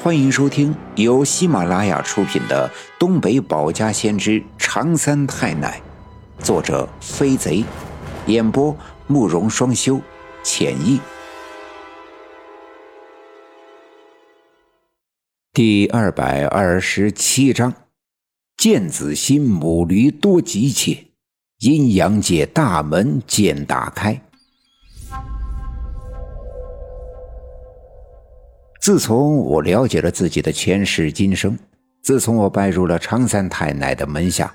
欢迎收听由喜马拉雅出品的《东北保家先知长三太奶》，作者飞贼，演播慕容双修，浅意。第二百二十七章：见子心母驴多急切，阴阳界大门渐打开。自从我了解了自己的前世今生，自从我拜入了常三太奶的门下，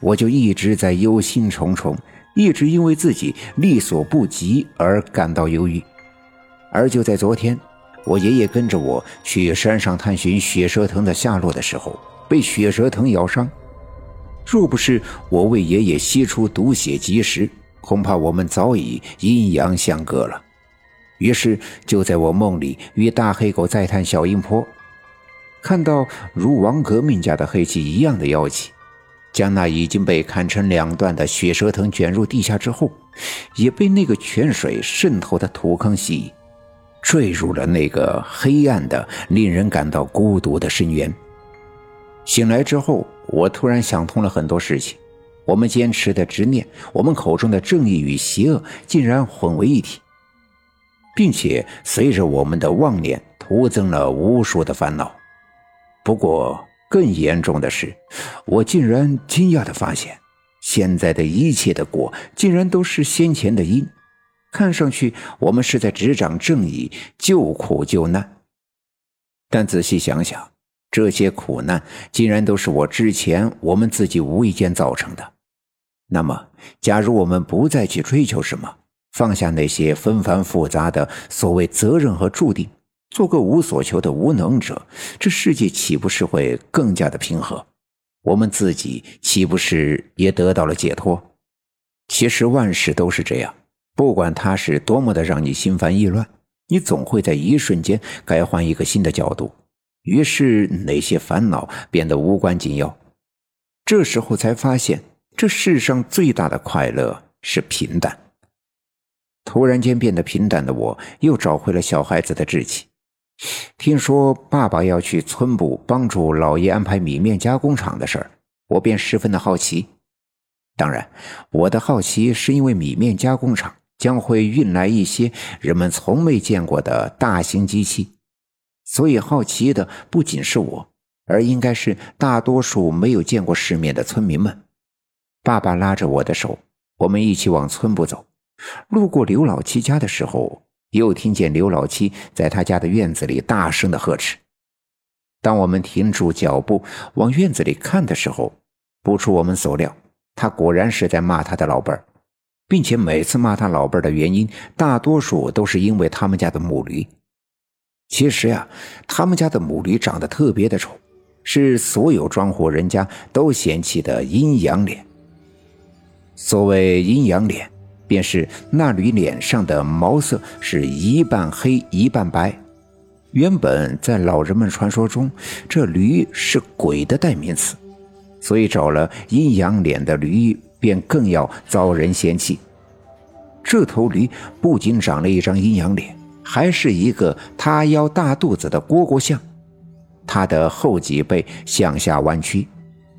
我就一直在忧心忡忡，一直因为自己力所不及而感到忧郁。而就在昨天，我爷爷跟着我去山上探寻血蛇藤的下落的时候，被血蛇藤咬伤。若不是我为爷爷吸出毒血及时，恐怕我们早已阴阳相隔了。于是，就在我梦里与大黑狗再探小阴坡，看到如王革命家的黑气一样的妖气，将那已经被砍成两段的血蛇藤卷入地下之后，也被那个泉水渗透的土坑吸引，坠入了那个黑暗的、令人感到孤独的深渊。醒来之后，我突然想通了很多事情：我们坚持的执念，我们口中的正义与邪恶，竟然混为一体。并且随着我们的妄念，徒增了无数的烦恼。不过更严重的是，我竟然惊讶地发现，现在的一切的果，竟然都是先前的因。看上去我们是在执掌正义，救苦救难。但仔细想想，这些苦难竟然都是我之前我们自己无意间造成的。那么，假如我们不再去追求什么？放下那些纷繁复杂的所谓责任和注定，做个无所求的无能者，这世界岂不是会更加的平和？我们自己岂不是也得到了解脱？其实万事都是这样，不管它是多么的让你心烦意乱，你总会在一瞬间改换一个新的角度，于是那些烦恼变得无关紧要。这时候才发现，这世上最大的快乐是平淡。突然间变得平淡的我，又找回了小孩子的志气。听说爸爸要去村部帮助老爷安排米面加工厂的事儿，我便十分的好奇。当然，我的好奇是因为米面加工厂将会运来一些人们从没见过的大型机器，所以好奇的不仅是我，而应该是大多数没有见过世面的村民们。爸爸拉着我的手，我们一起往村部走。路过刘老七家的时候，又听见刘老七在他家的院子里大声的呵斥。当我们停住脚步往院子里看的时候，不出我们所料，他果然是在骂他的老伴儿，并且每次骂他老伴儿的原因，大多数都是因为他们家的母驴。其实呀，他们家的母驴长得特别的丑，是所有庄户人家都嫌弃的阴阳脸。所谓阴阳脸。便是那驴脸上的毛色是一半黑一半白。原本在老人们传说中，这驴是鬼的代名词，所以找了阴阳脸的驴便更要遭人嫌弃。这头驴不仅长了一张阴阳脸，还是一个塌腰大肚子的蝈蝈像。它的后脊背向下弯曲，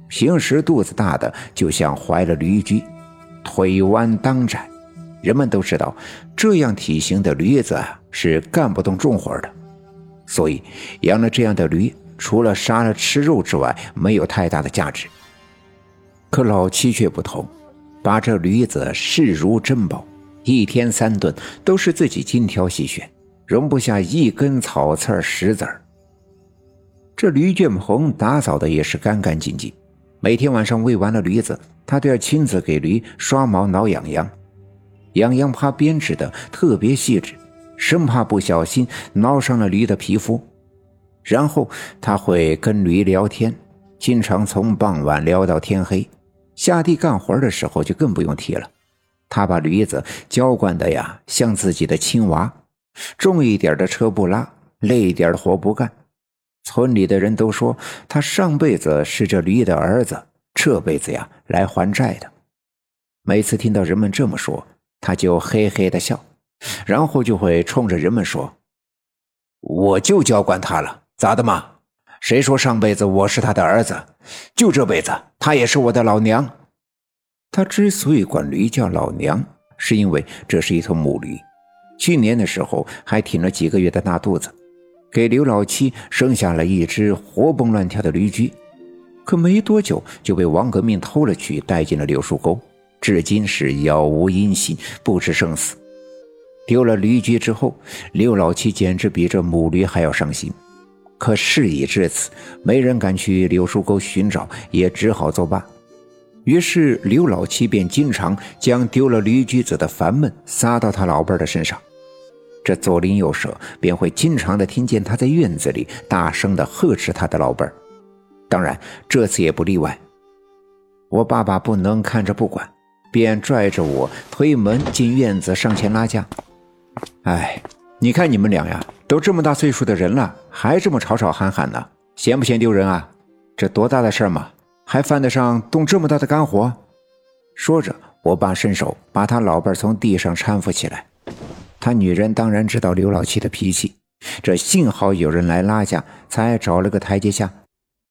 平时肚子大的就像怀了驴驹，腿弯裆窄。人们都知道，这样体型的驴子是干不动重活的，所以养了这样的驴，除了杀了吃肉之外，没有太大的价值。可老七却不同，把这驴子视如珍宝，一天三顿都是自己精挑细选，容不下一根草刺石子儿。这驴圈棚打扫的也是干干净净，每天晚上喂完了驴子，他都要亲自给驴刷毛、挠痒痒。痒痒怕编织的特别细致，生怕不小心挠伤了驴的皮肤。然后他会跟驴聊天，经常从傍晚聊到天黑。下地干活的时候就更不用提了，他把驴子娇惯的呀像自己的亲娃，重一点的车不拉，累一点的活不干。村里的人都说他上辈子是这驴的儿子，这辈子呀来还债的。每次听到人们这么说，他就嘿嘿的笑，然后就会冲着人们说：“我就娇惯他了，咋的嘛？谁说上辈子我是他的儿子？就这辈子，他也是我的老娘。他之所以管驴叫老娘，是因为这是一头母驴，去年的时候还挺了几个月的大肚子，给刘老七生下了一只活蹦乱跳的驴驹。可没多久就被王革命偷了去，带进了柳树沟，至今是杳无音信，不知生死。丢了驴驹之后，刘老七简直比这母驴还要伤心。可事已至此，没人敢去柳树沟寻找，也只好作罢。于是刘老七便经常将丢了驴驹子的烦闷撒到他老伴的身上，这左邻右舍便会经常的听见他在院子里大声的呵斥他的老伴儿当然这次也不例外。我爸爸不能看着不管，便拽着我推门进院子上前拉架。哎，你看你们俩呀，都这么大岁数的人了，还这么吵吵喊喊呢，嫌不嫌丢人啊？这多大的事儿嘛！还犯得上动这么大的肝火？说着，我爸伸手把他老伴从地上搀扶起来。他女人当然知道刘老七的脾气，这幸好有人来拉架，才找了个台阶下，